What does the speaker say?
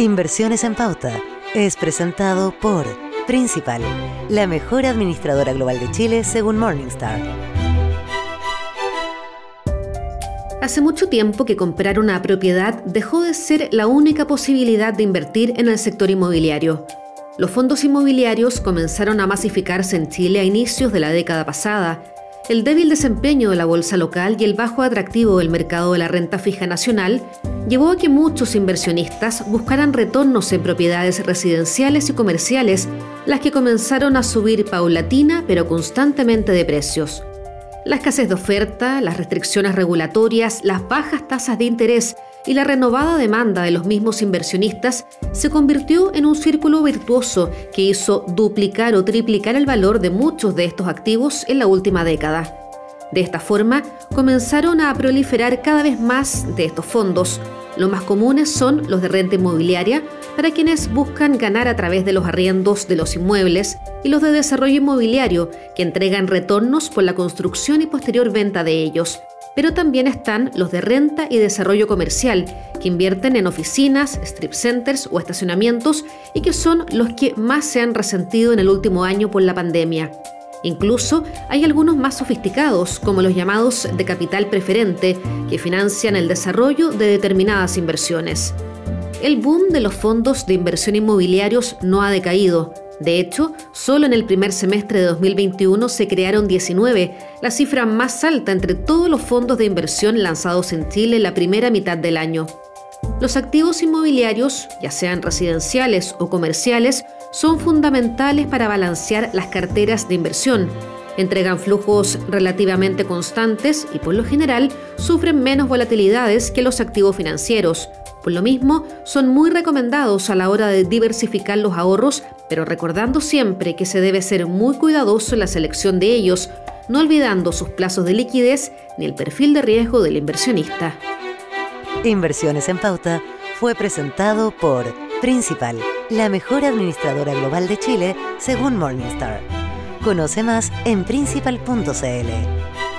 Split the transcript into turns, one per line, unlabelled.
Inversiones en Pauta es presentado por Principal, la mejor administradora global de Chile según Morningstar.
Hace mucho tiempo que comprar una propiedad dejó de ser la única posibilidad de invertir en el sector inmobiliario. Los fondos inmobiliarios comenzaron a masificarse en Chile a inicios de la década pasada el débil desempeño de la bolsa local y el bajo atractivo del mercado de la renta fija nacional llevó a que muchos inversionistas buscaran retornos en propiedades residenciales y comerciales, las que comenzaron a subir paulatina pero constantemente de precios. La escasez de oferta, las restricciones regulatorias, las bajas tasas de interés y la renovada demanda de los mismos inversionistas se convirtió en un círculo virtuoso que hizo duplicar o triplicar el valor de muchos de estos activos en la última década. De esta forma, comenzaron a proliferar cada vez más de estos fondos. Los más comunes son los de renta inmobiliaria, para quienes buscan ganar a través de los arriendos de los inmuebles, y los de desarrollo inmobiliario, que entregan retornos por la construcción y posterior venta de ellos pero también están los de renta y desarrollo comercial, que invierten en oficinas, strip centers o estacionamientos y que son los que más se han resentido en el último año por la pandemia. Incluso hay algunos más sofisticados, como los llamados de capital preferente, que financian el desarrollo de determinadas inversiones. El boom de los fondos de inversión inmobiliarios no ha decaído, de hecho, solo en el primer semestre de 2021 se crearon 19, la cifra más alta entre todos los fondos de inversión lanzados en Chile en la primera mitad del año. Los activos inmobiliarios, ya sean residenciales o comerciales, son fundamentales para balancear las carteras de inversión. Entregan flujos relativamente constantes y por lo general sufren menos volatilidades que los activos financieros. Por lo mismo, son muy recomendados a la hora de diversificar los ahorros, pero recordando siempre que se debe ser muy cuidadoso en la selección de ellos, no olvidando sus plazos de liquidez ni el perfil de riesgo del inversionista.
Inversiones en Pauta fue presentado por Principal, la mejor administradora global de Chile según Morningstar. Conoce más en principal.cl.